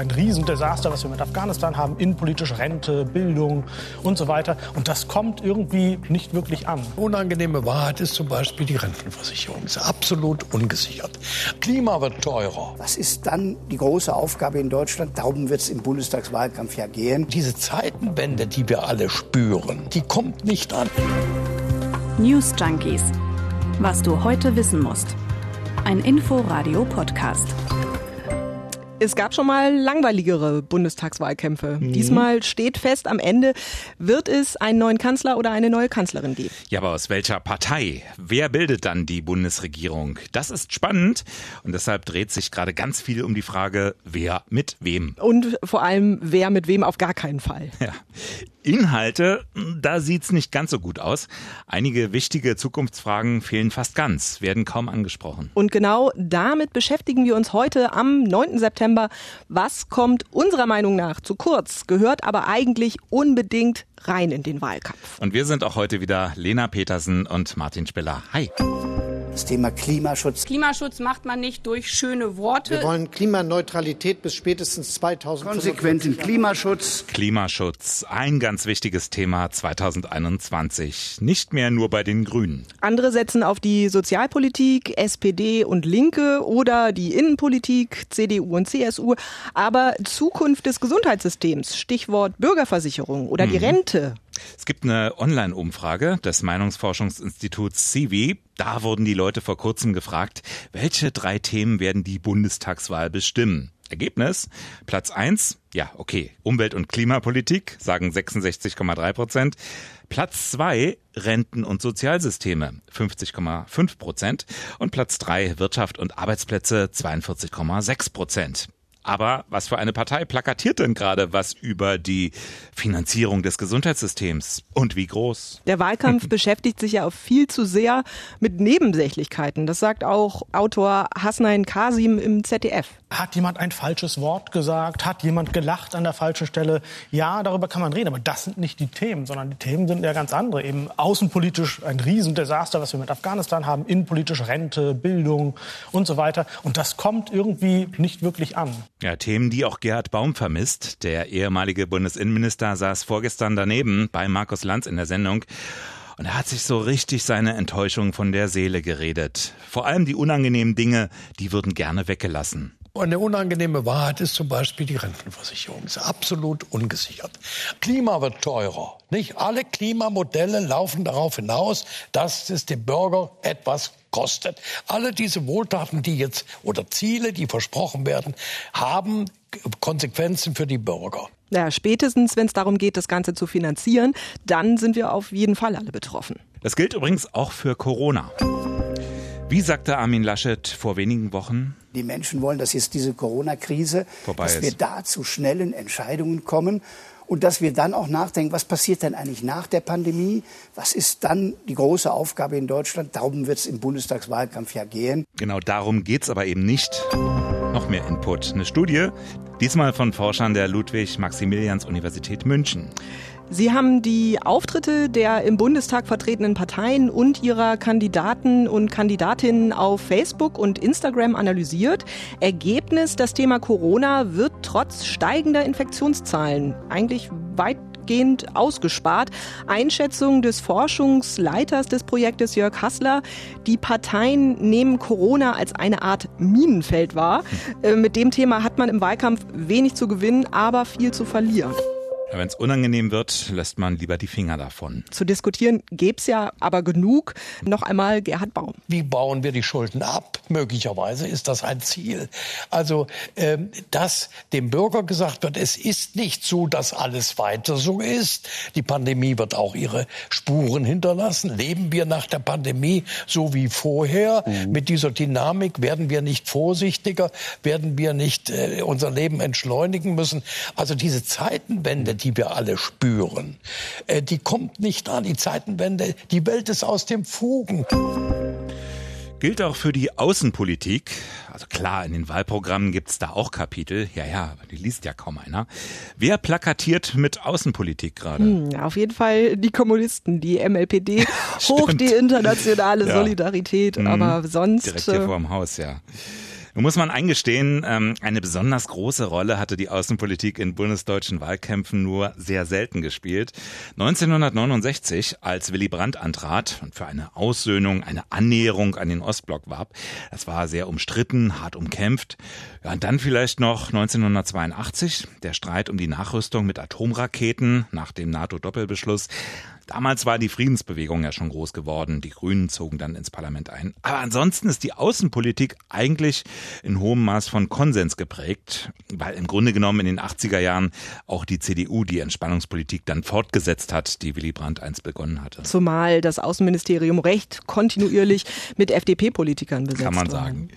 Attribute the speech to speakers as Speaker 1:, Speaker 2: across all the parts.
Speaker 1: ein Riesendesaster, was wir mit Afghanistan haben, innenpolitische Rente, Bildung und so weiter. Und das kommt irgendwie nicht wirklich an.
Speaker 2: Unangenehme Wahrheit ist zum Beispiel die Rentenversicherung. Ist absolut ungesichert. Klima wird teurer.
Speaker 3: Was ist dann die große Aufgabe in Deutschland? Darum wird es im Bundestagswahlkampf ja gehen.
Speaker 2: Diese Zeitenwende, die wir alle spüren, die kommt nicht an.
Speaker 4: News Junkies. Was du heute wissen musst. Ein Info-Radio-Podcast.
Speaker 5: Es gab schon mal langweiligere Bundestagswahlkämpfe. Mhm. Diesmal steht fest, am Ende wird es einen neuen Kanzler oder eine neue Kanzlerin geben.
Speaker 6: Ja, aber aus welcher Partei? Wer bildet dann die Bundesregierung? Das ist spannend und deshalb dreht sich gerade ganz viel um die Frage, wer mit wem.
Speaker 5: Und vor allem, wer mit wem auf gar keinen Fall.
Speaker 6: Ja. Inhalte, da sieht's nicht ganz so gut aus. Einige wichtige Zukunftsfragen fehlen fast ganz, werden kaum angesprochen.
Speaker 5: Und genau damit beschäftigen wir uns heute am 9. September September. Was kommt unserer Meinung nach zu kurz, gehört aber eigentlich unbedingt rein in den Wahlkampf.
Speaker 6: Und wir sind auch heute wieder Lena Petersen und Martin Spiller. Hi.
Speaker 3: Das Thema Klimaschutz.
Speaker 7: Klimaschutz macht man nicht durch schöne Worte.
Speaker 8: Wir wollen Klimaneutralität bis spätestens 2050.
Speaker 3: Konsequenten Klimaschutz.
Speaker 6: Klimaschutz, ein ganz wichtiges Thema 2021. Nicht mehr nur bei den Grünen.
Speaker 5: Andere setzen auf die Sozialpolitik, SPD und Linke oder die Innenpolitik, CDU und CSU. Aber Zukunft des Gesundheitssystems, Stichwort Bürgerversicherung oder mhm. die Rente
Speaker 6: es gibt eine Online-Umfrage des Meinungsforschungsinstituts CIVI. Da wurden die Leute vor kurzem gefragt, welche drei Themen werden die Bundestagswahl bestimmen? Ergebnis, Platz eins, ja, okay, Umwelt- und Klimapolitik, sagen 66,3 Prozent. Platz zwei Renten- und Sozialsysteme, 50,5 Prozent. Und Platz drei Wirtschaft und Arbeitsplätze, 42,6 Prozent. Aber was für eine Partei plakatiert denn gerade was über die Finanzierung des Gesundheitssystems und wie groß?
Speaker 5: Der Wahlkampf beschäftigt sich ja auch viel zu sehr mit Nebensächlichkeiten. Das sagt auch Autor Hasnain Kasim im ZDF.
Speaker 1: Hat jemand ein falsches Wort gesagt? Hat jemand gelacht an der falschen Stelle? Ja, darüber kann man reden, aber das sind nicht die Themen, sondern die Themen sind ja ganz andere. Eben außenpolitisch ein Riesendesaster, was wir mit Afghanistan haben, innenpolitisch Rente, Bildung und so weiter. Und das kommt irgendwie nicht wirklich an.
Speaker 6: Ja, Themen, die auch Gerhard Baum vermisst. Der ehemalige Bundesinnenminister saß vorgestern daneben bei Markus Lanz in der Sendung. Und er hat sich so richtig seine Enttäuschung von der Seele geredet. Vor allem die unangenehmen Dinge, die würden gerne weggelassen.
Speaker 2: Eine unangenehme Wahrheit ist zum Beispiel die Rentenversicherung. Ist absolut ungesichert. Klima wird teurer. Nicht alle Klimamodelle laufen darauf hinaus, dass es dem Bürger etwas kostet. Alle diese Wohltaten, die jetzt oder Ziele, die versprochen werden, haben Konsequenzen für die Bürger.
Speaker 5: Ja, spätestens, wenn es darum geht, das Ganze zu finanzieren, dann sind wir auf jeden Fall alle betroffen.
Speaker 6: Das gilt übrigens auch für Corona. Wie sagte Armin Laschet vor wenigen Wochen?
Speaker 3: Die Menschen wollen, dass jetzt diese Corona-Krise, dass ist. wir da zu schnellen Entscheidungen kommen und dass wir dann auch nachdenken, was passiert denn eigentlich nach der Pandemie? Was ist dann die große Aufgabe in Deutschland? Darum wird es im Bundestagswahlkampf ja gehen.
Speaker 6: Genau darum geht es aber eben nicht. Noch mehr Input. Eine Studie, diesmal von Forschern der Ludwig-Maximilians-Universität München.
Speaker 5: Sie haben die Auftritte der im Bundestag vertretenen Parteien und ihrer Kandidaten und Kandidatinnen auf Facebook und Instagram analysiert. Ergebnis, das Thema Corona wird trotz steigender Infektionszahlen eigentlich weitgehend ausgespart. Einschätzung des Forschungsleiters des Projektes Jörg Hassler. Die Parteien nehmen Corona als eine Art Minenfeld wahr. Äh, mit dem Thema hat man im Wahlkampf wenig zu gewinnen, aber viel zu verlieren.
Speaker 6: Wenn es unangenehm wird, lässt man lieber die Finger davon.
Speaker 5: Zu diskutieren gäbe es ja aber genug. Noch einmal Gerhard Baum.
Speaker 2: Wie bauen wir die Schulden ab? Möglicherweise ist das ein Ziel. Also, ähm, dass dem Bürger gesagt wird, es ist nicht so, dass alles weiter so ist. Die Pandemie wird auch ihre Spuren hinterlassen. Leben wir nach der Pandemie so wie vorher? Mhm. Mit dieser Dynamik werden wir nicht vorsichtiger? Werden wir nicht äh, unser Leben entschleunigen müssen? Also diese Zeitenwende, die wir alle spüren, äh, die kommt nicht an. Die Zeitenwende, die Welt ist aus dem Fugen.
Speaker 6: Gilt auch für die Außenpolitik. Also klar, in den Wahlprogrammen gibt's da auch Kapitel. Ja, ja, die liest ja kaum einer. Wer plakatiert mit Außenpolitik gerade?
Speaker 5: Hm, auf jeden Fall die Kommunisten, die MLPD, hoch die internationale ja. Solidarität. Mhm. Aber sonst.
Speaker 6: Direkt hier äh, vor dem Haus, ja. Nun muss man eingestehen, ähm, eine besonders große Rolle hatte die Außenpolitik in bundesdeutschen Wahlkämpfen nur sehr selten gespielt. 1969, als Willy Brandt antrat und für eine Aussöhnung, eine Annäherung an den Ostblock warb, das war sehr umstritten, hart umkämpft. Ja, und dann vielleicht noch 1982, der Streit um die Nachrüstung mit Atomraketen nach dem NATO-Doppelbeschluss. Damals war die Friedensbewegung ja schon groß geworden. Die Grünen zogen dann ins Parlament ein. Aber ansonsten ist die Außenpolitik eigentlich in hohem Maß von Konsens geprägt, weil im Grunde genommen in den 80er Jahren auch die CDU die Entspannungspolitik dann fortgesetzt hat, die Willy Brandt einst begonnen hatte.
Speaker 5: Zumal das Außenministerium recht kontinuierlich mit FDP-Politikern besetzt
Speaker 6: Kann man sagen.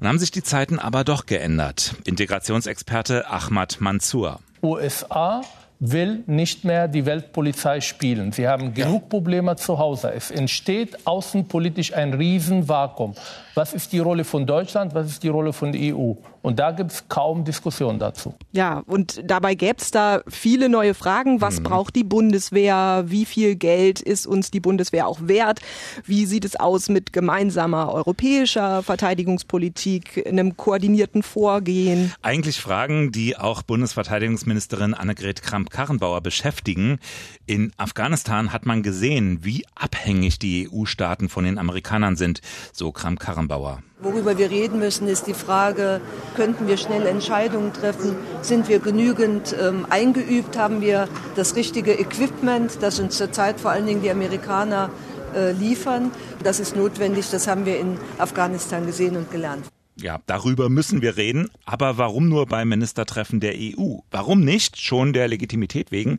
Speaker 6: Nun haben sich die Zeiten aber doch geändert. Integrationsexperte Ahmad Mansour.
Speaker 9: USA will nicht mehr die Weltpolizei spielen. Sie haben genug ja. Probleme zu Hause. Es entsteht außenpolitisch ein Riesenvakuum. Was ist die Rolle von Deutschland? Was ist die Rolle von der EU? Und da gibt es kaum Diskussion dazu.
Speaker 5: Ja, und dabei gäbe es da viele neue Fragen. Was mhm. braucht die Bundeswehr? Wie viel Geld ist uns die Bundeswehr auch wert? Wie sieht es aus mit gemeinsamer europäischer Verteidigungspolitik, einem koordinierten Vorgehen?
Speaker 6: Eigentlich Fragen, die auch Bundesverteidigungsministerin Annegret Kramp-Karrenbauer beschäftigen. In Afghanistan hat man gesehen, wie abhängig die EU-Staaten von den Amerikanern sind, so Kramp-Karrenbauer.
Speaker 10: Worüber wir reden müssen, ist die Frage, könnten wir schnell Entscheidungen treffen? Sind wir genügend ähm, eingeübt? Haben wir das richtige Equipment, das uns zurzeit vor allen Dingen die Amerikaner äh, liefern? Das ist notwendig, das haben wir in Afghanistan gesehen und gelernt.
Speaker 6: Ja, darüber müssen wir reden. Aber warum nur beim Ministertreffen der EU? Warum nicht, schon der Legitimität wegen,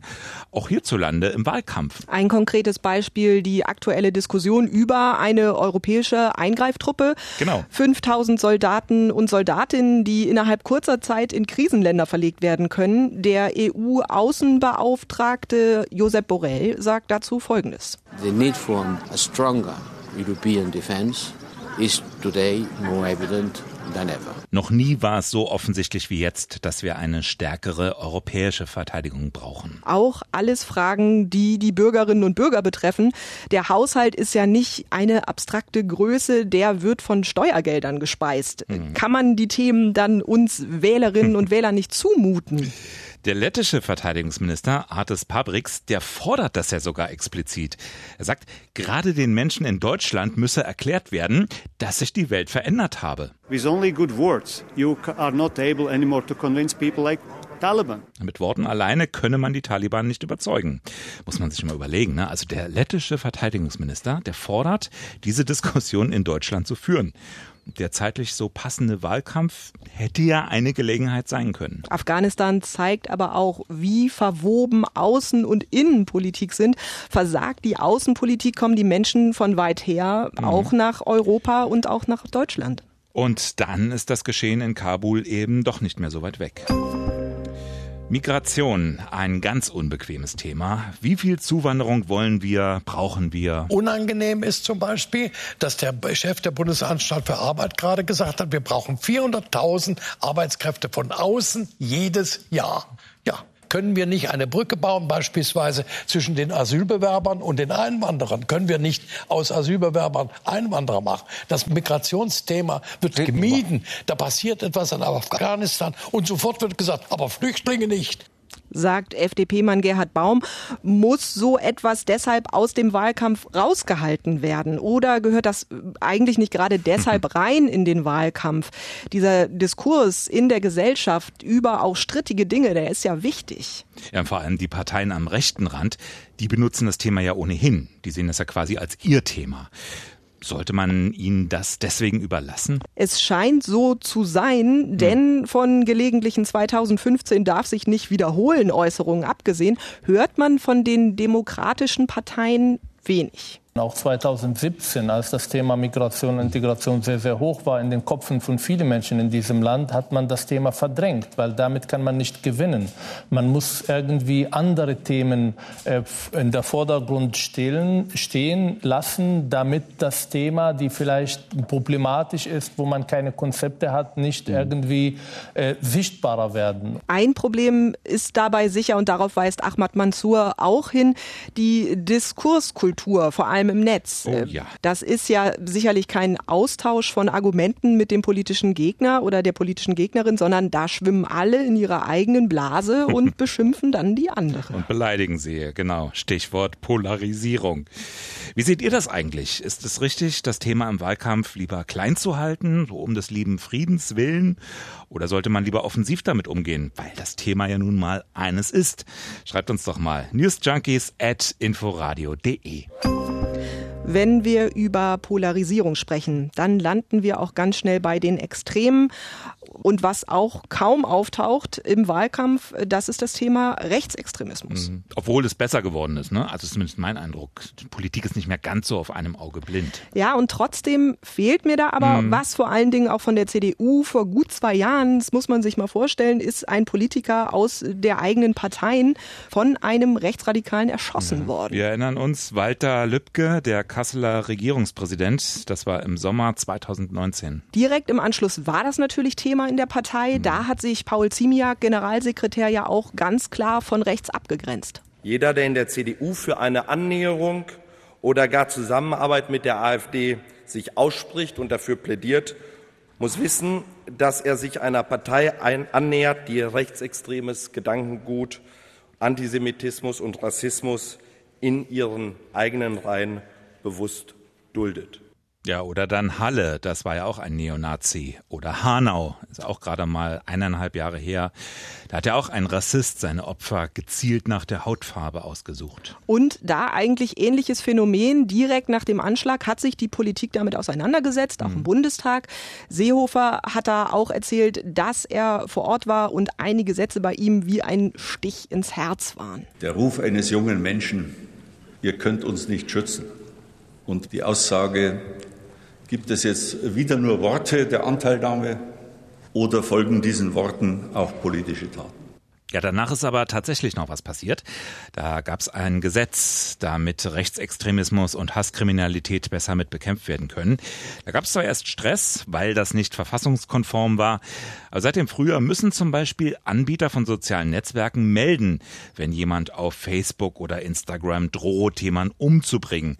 Speaker 6: auch hierzulande im Wahlkampf?
Speaker 5: Ein konkretes Beispiel, die aktuelle Diskussion über eine europäische Eingreiftruppe.
Speaker 6: Genau.
Speaker 5: 5000 Soldaten und Soldatinnen, die innerhalb kurzer Zeit in Krisenländer verlegt werden können. Der EU-Außenbeauftragte Josep Borrell sagt dazu Folgendes.
Speaker 11: The need for a stronger European defense is today more evident than ever.
Speaker 6: Noch nie war es so offensichtlich wie jetzt, dass wir eine stärkere europäische Verteidigung brauchen.
Speaker 5: Auch alles Fragen, die die Bürgerinnen und Bürger betreffen. Der Haushalt ist ja nicht eine abstrakte Größe, der wird von Steuergeldern gespeist. Hm. Kann man die Themen dann uns Wählerinnen und Wählern nicht zumuten?
Speaker 6: Der lettische Verteidigungsminister Artis Pabriks, der fordert das ja sogar explizit. Er sagt, gerade den Menschen in Deutschland müsse erklärt werden, dass sich die Welt verändert habe. With only good words, you are not able anymore to convince people like Taliban. Mit Worten alleine könne man die Taliban nicht überzeugen. Muss man sich mal überlegen. Ne? Also der lettische Verteidigungsminister, der fordert, diese Diskussion in Deutschland zu führen der zeitlich so passende Wahlkampf hätte ja eine Gelegenheit sein können.
Speaker 5: Afghanistan zeigt aber auch, wie verwoben Außen- und Innenpolitik sind. Versagt die Außenpolitik, kommen die Menschen von weit her mhm. auch nach Europa und auch nach Deutschland.
Speaker 6: Und dann ist das Geschehen in Kabul eben doch nicht mehr so weit weg. Migration, ein ganz unbequemes Thema. Wie viel Zuwanderung wollen wir, brauchen wir?
Speaker 2: Unangenehm ist zum Beispiel, dass der Chef der Bundesanstalt für Arbeit gerade gesagt hat, wir brauchen 400.000 Arbeitskräfte von außen jedes Jahr. Ja, können wir nicht eine Brücke bauen, beispielsweise zwischen den Asylbewerbern und den Einwanderern? Können wir nicht aus Asylbewerbern Einwanderer machen? Das Migrationsthema wird gemieden. Da passiert etwas in Afghanistan und sofort wird gesagt, aber Flüchtlinge nicht
Speaker 5: sagt FDP-Mann Gerhard Baum, muss so etwas deshalb aus dem Wahlkampf rausgehalten werden? Oder gehört das eigentlich nicht gerade deshalb rein in den Wahlkampf? Dieser Diskurs in der Gesellschaft über auch strittige Dinge, der ist ja wichtig.
Speaker 6: Ja, vor allem die Parteien am rechten Rand, die benutzen das Thema ja ohnehin. Die sehen das ja quasi als ihr Thema. Sollte man ihnen das deswegen überlassen?
Speaker 5: Es scheint so zu sein, hm. denn von gelegentlichen 2015 darf sich nicht wiederholen Äußerungen abgesehen, hört man von den demokratischen Parteien wenig.
Speaker 9: Auch 2017, als das Thema Migration und Integration sehr, sehr hoch war in den Köpfen von vielen Menschen in diesem Land, hat man das Thema verdrängt, weil damit kann man nicht gewinnen. Man muss irgendwie andere Themen äh, in der Vordergrund stehen, stehen lassen, damit das Thema, die vielleicht problematisch ist, wo man keine Konzepte hat, nicht mhm. irgendwie äh, sichtbarer werden.
Speaker 5: Ein Problem ist dabei sicher, und darauf weist Ahmad Mansour auch hin, die Diskurskultur, vor allem allem im Netz.
Speaker 6: Oh, ja.
Speaker 5: Das ist ja sicherlich kein Austausch von Argumenten mit dem politischen Gegner oder der politischen Gegnerin, sondern da schwimmen alle in ihrer eigenen Blase und beschimpfen dann die andere.
Speaker 6: Und beleidigen sie, genau. Stichwort Polarisierung. Wie seht ihr das eigentlich? Ist es richtig, das Thema im Wahlkampf lieber klein zu halten, so um des lieben Friedens willen? Oder sollte man lieber offensiv damit umgehen, weil das Thema ja nun mal eines ist? Schreibt uns doch mal newsjunkies at inforadio.de.
Speaker 5: Wenn wir über Polarisierung sprechen, dann landen wir auch ganz schnell bei den Extremen. Und was auch kaum auftaucht im Wahlkampf, das ist das Thema Rechtsextremismus.
Speaker 6: Mhm. Obwohl es besser geworden ist, ne? Also zumindest mein Eindruck. Die Politik ist nicht mehr ganz so auf einem Auge blind.
Speaker 5: Ja, und trotzdem fehlt mir da aber mhm. was vor allen Dingen auch von der CDU vor gut zwei Jahren, das muss man sich mal vorstellen, ist ein Politiker aus der eigenen Parteien von einem Rechtsradikalen erschossen ja. worden.
Speaker 6: Wir erinnern uns, Walter Lübcke, der Kasseler Regierungspräsident, das war im Sommer 2019.
Speaker 5: Direkt im Anschluss war das natürlich Thema in der Partei. Da hat sich Paul Ziemiak, Generalsekretär, ja auch ganz klar von rechts abgegrenzt.
Speaker 12: Jeder, der in der CDU für eine Annäherung oder gar Zusammenarbeit mit der AfD sich ausspricht und dafür plädiert, muss wissen, dass er sich einer Partei annähert, die rechtsextremes Gedankengut, Antisemitismus und Rassismus in ihren eigenen Reihen bewusst duldet.
Speaker 6: Ja, oder dann Halle, das war ja auch ein Neonazi. Oder Hanau, ist auch gerade mal eineinhalb Jahre her. Da hat ja auch ein Rassist seine Opfer gezielt nach der Hautfarbe ausgesucht.
Speaker 5: Und da eigentlich ähnliches Phänomen, direkt nach dem Anschlag hat sich die Politik damit auseinandergesetzt, auch mhm. im Bundestag. Seehofer hat da auch erzählt, dass er vor Ort war und einige Sätze bei ihm wie ein Stich ins Herz waren.
Speaker 13: Der Ruf eines jungen Menschen, ihr könnt uns nicht schützen. Und die Aussage, Gibt es jetzt wieder nur Worte der Anteilnahme oder folgen diesen Worten auch politische Taten?
Speaker 6: Ja, danach ist aber tatsächlich noch was passiert. Da gab es ein Gesetz, damit Rechtsextremismus und Hasskriminalität besser mit bekämpft werden können. Da gab es zwar erst Stress, weil das nicht verfassungskonform war, aber seit dem Frühjahr müssen zum Beispiel Anbieter von sozialen Netzwerken melden, wenn jemand auf Facebook oder Instagram droht, jemanden umzubringen.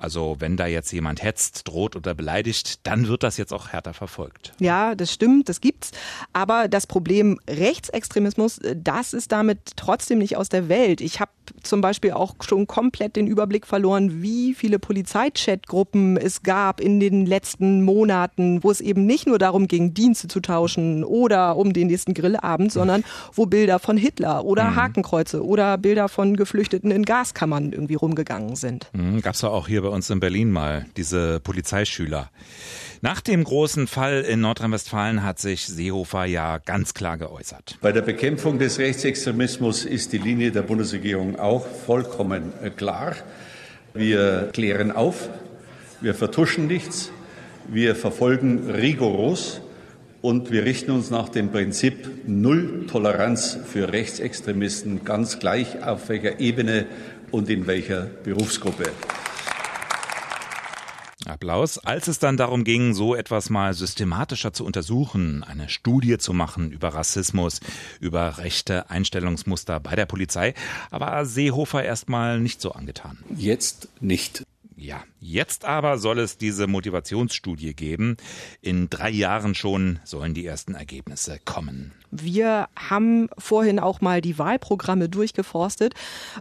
Speaker 6: Also wenn da jetzt jemand hetzt, droht oder beleidigt, dann wird das jetzt auch härter verfolgt.
Speaker 5: Ja, das stimmt, das gibt's. Aber das Problem Rechtsextremismus, das ist damit trotzdem nicht aus der Welt. Ich habe zum Beispiel auch schon komplett den Überblick verloren, wie viele Polizeichatgruppen es gab in den letzten Monaten, wo es eben nicht nur darum ging, Dienste zu tauschen oder um den nächsten Grillabend, sondern wo Bilder von Hitler oder mhm. Hakenkreuze oder Bilder von Geflüchteten in Gaskammern irgendwie rumgegangen sind.
Speaker 6: Mhm, Gab es auch hier bei uns in Berlin mal, diese Polizeischüler. Nach dem großen Fall in Nordrhein-Westfalen hat sich Seehofer ja ganz klar geäußert.
Speaker 13: Bei der Bekämpfung des Rechtsextremismus ist die Linie der Bundesregierung auch vollkommen äh, klar. Wir klären auf, wir vertuschen nichts, wir verfolgen rigoros und wir richten uns nach dem Prinzip Null Toleranz für Rechtsextremisten ganz gleich auf welcher Ebene und in welcher Berufsgruppe.
Speaker 6: Applaus. Als es dann darum ging, so etwas mal systematischer zu untersuchen, eine Studie zu machen über Rassismus, über rechte Einstellungsmuster bei der Polizei, war Seehofer erstmal nicht so angetan.
Speaker 13: Jetzt nicht.
Speaker 6: Ja, jetzt aber soll es diese Motivationsstudie geben. In drei Jahren schon sollen die ersten Ergebnisse kommen.
Speaker 5: Wir haben vorhin auch mal die Wahlprogramme durchgeforstet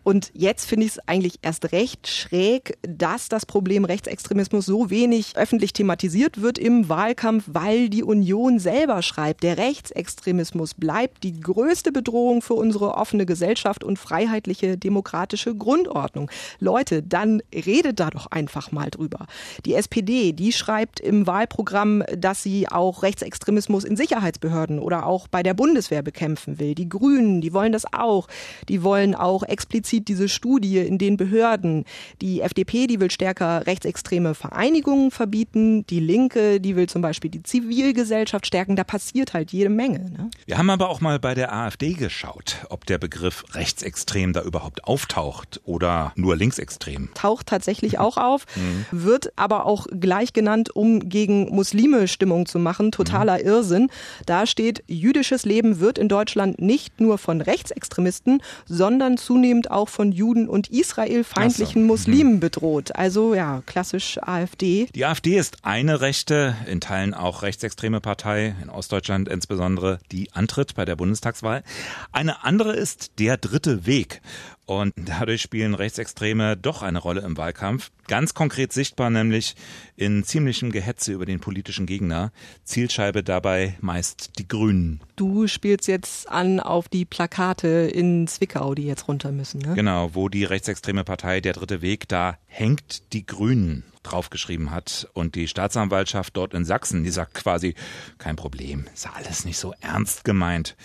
Speaker 5: und jetzt finde ich es eigentlich erst recht schräg, dass das Problem Rechtsextremismus so wenig öffentlich thematisiert wird im Wahlkampf, weil die Union selber schreibt, der Rechtsextremismus bleibt die größte Bedrohung für unsere offene Gesellschaft und freiheitliche demokratische Grundordnung. Leute, dann redet da doch einfach mal drüber. Die SPD, die schreibt im Wahlprogramm, dass sie auch Rechtsextremismus in Sicherheitsbehörden oder auch bei der Bundeswehr bekämpfen will. Die Grünen, die wollen das auch. Die wollen auch explizit diese Studie in den Behörden. Die FDP, die will stärker rechtsextreme Vereinigungen verbieten. Die Linke, die will zum Beispiel die Zivilgesellschaft stärken. Da passiert halt jede Menge. Ne?
Speaker 6: Wir haben aber auch mal bei der AfD geschaut, ob der Begriff rechtsextrem da überhaupt auftaucht oder nur linksextrem.
Speaker 5: Taucht tatsächlich auch auf, mhm. wird aber auch gleich genannt, um gegen Muslime Stimmung zu machen. Totaler mhm. Irrsinn. Da steht, jüdisches Leben wird in Deutschland nicht nur von Rechtsextremisten, sondern zunehmend auch von Juden und israelfeindlichen so. Muslimen mhm. bedroht. Also ja, klassisch AfD.
Speaker 6: Die AfD ist eine rechte, in Teilen auch rechtsextreme Partei, in Ostdeutschland insbesondere, die antritt bei der Bundestagswahl. Eine andere ist der dritte Weg. Und dadurch spielen Rechtsextreme doch eine Rolle im Wahlkampf. Ganz konkret sichtbar nämlich in ziemlichem Gehetze über den politischen Gegner. Zielscheibe dabei meist die Grünen.
Speaker 5: Du spielst jetzt an auf die Plakate in Zwickau, die jetzt runter müssen. Ne?
Speaker 6: Genau, wo die rechtsextreme Partei Der Dritte Weg, da hängt die Grünen draufgeschrieben hat. Und die Staatsanwaltschaft dort in Sachsen, die sagt quasi, kein Problem, ist alles nicht so ernst gemeint.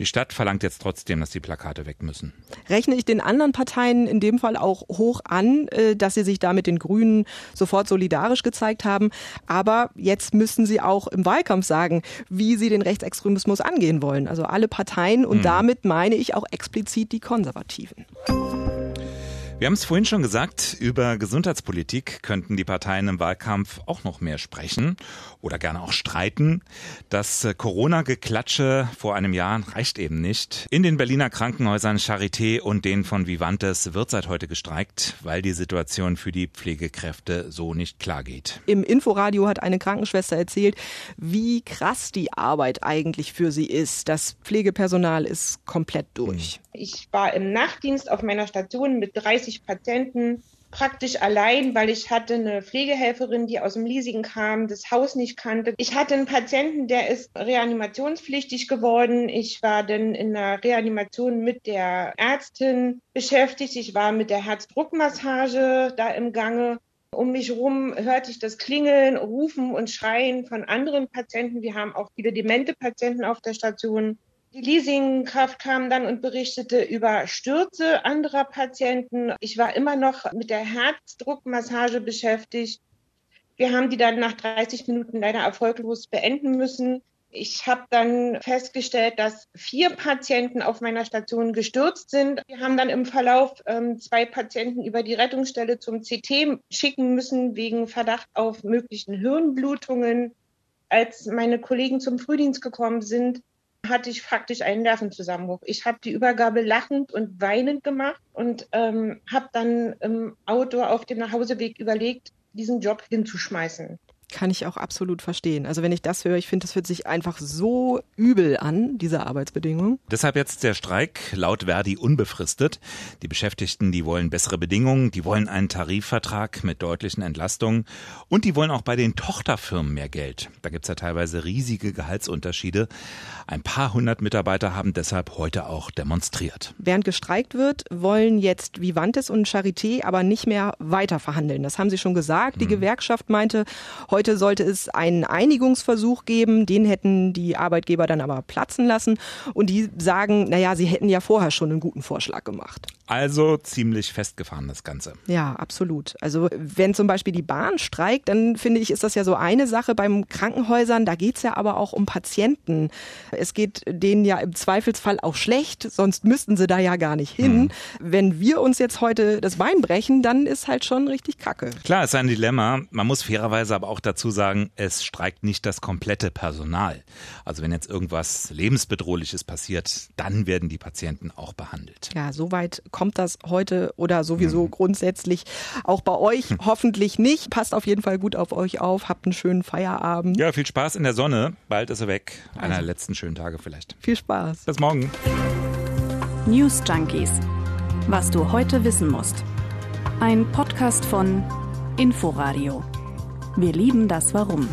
Speaker 6: Die Stadt verlangt jetzt trotzdem, dass die Plakate weg müssen.
Speaker 5: Rechne ich den anderen Parteien in dem Fall auch hoch an, äh, dass sie sich da mit den Grünen sofort solidarisch gezeigt haben. Aber jetzt müssen sie auch im Wahlkampf sagen, wie sie den Rechtsextremismus angehen wollen. Also alle Parteien und hm. damit meine ich auch explizit die Konservativen.
Speaker 6: Wir haben es vorhin schon gesagt, über Gesundheitspolitik könnten die Parteien im Wahlkampf auch noch mehr sprechen oder gerne auch streiten. Das äh, Corona-Geklatsche vor einem Jahr reicht eben nicht. In den Berliner Krankenhäusern Charité und den von Vivantes wird seit heute gestreikt, weil die Situation für die Pflegekräfte so nicht klar geht.
Speaker 5: Im Inforadio hat eine Krankenschwester erzählt, wie krass die Arbeit eigentlich für sie ist. Das Pflegepersonal ist komplett durch.
Speaker 14: Ich war im Nachtdienst auf meiner Station mit 30 Patienten praktisch allein, weil ich hatte eine Pflegehelferin, die aus dem Leasing kam, das Haus nicht kannte. Ich hatte einen Patienten, der ist reanimationspflichtig geworden. Ich war dann in der Reanimation mit der Ärztin beschäftigt. Ich war mit der Herzdruckmassage da im Gange. Um mich herum hörte ich das Klingeln, Rufen und Schreien von anderen Patienten. Wir haben auch viele demente Patienten auf der Station. Die Leasingkraft kam dann und berichtete über Stürze anderer Patienten. Ich war immer noch mit der Herzdruckmassage beschäftigt. Wir haben die dann nach 30 Minuten leider erfolglos beenden müssen. Ich habe dann festgestellt, dass vier Patienten auf meiner Station gestürzt sind. Wir haben dann im Verlauf ähm, zwei Patienten über die Rettungsstelle zum CT schicken müssen wegen Verdacht auf möglichen Hirnblutungen. Als meine Kollegen zum Frühdienst gekommen sind, hatte ich faktisch einen Nervenzusammenbruch. Ich habe die Übergabe lachend und weinend gemacht und ähm, habe dann im Auto auf dem Nachhauseweg überlegt, diesen Job hinzuschmeißen
Speaker 5: kann ich auch absolut verstehen. Also wenn ich das höre, ich finde, das fühlt sich einfach so übel an, diese Arbeitsbedingungen.
Speaker 6: Deshalb jetzt der Streik laut Verdi unbefristet. Die Beschäftigten, die wollen bessere Bedingungen, die wollen einen Tarifvertrag mit deutlichen Entlastungen und die wollen auch bei den Tochterfirmen mehr Geld. Da gibt's ja teilweise riesige Gehaltsunterschiede. Ein paar hundert Mitarbeiter haben deshalb heute auch demonstriert.
Speaker 5: Während gestreikt wird, wollen jetzt Vivantes und Charité aber nicht mehr weiter verhandeln. Das haben sie schon gesagt. Die hm. Gewerkschaft meinte, heute Heute sollte es einen Einigungsversuch geben, den hätten die Arbeitgeber dann aber platzen lassen und die sagen, naja, sie hätten ja vorher schon einen guten Vorschlag gemacht.
Speaker 6: Also ziemlich festgefahren das Ganze.
Speaker 5: Ja, absolut. Also wenn zum Beispiel die Bahn streikt, dann finde ich, ist das ja so eine Sache. Beim Krankenhäusern, da geht es ja aber auch um Patienten. Es geht denen ja im Zweifelsfall auch schlecht, sonst müssten sie da ja gar nicht hin. Mhm. Wenn wir uns jetzt heute das Bein brechen, dann ist halt schon richtig kacke.
Speaker 6: Klar, ist ein Dilemma. Man muss fairerweise aber auch dazu sagen, es streikt nicht das komplette Personal. Also wenn jetzt irgendwas lebensbedrohliches passiert, dann werden die Patienten auch behandelt.
Speaker 5: Ja, soweit kommt das heute oder sowieso mhm. grundsätzlich auch bei euch hm. hoffentlich nicht. Passt auf jeden Fall gut auf euch auf. Habt einen schönen Feierabend.
Speaker 6: Ja, viel Spaß in der Sonne. Bald ist er weg. Einer der letzten schönen Tage vielleicht.
Speaker 5: Viel Spaß.
Speaker 6: Bis morgen.
Speaker 4: News Junkies. Was du heute wissen musst. Ein Podcast von Inforadio. Wir lieben das Warum.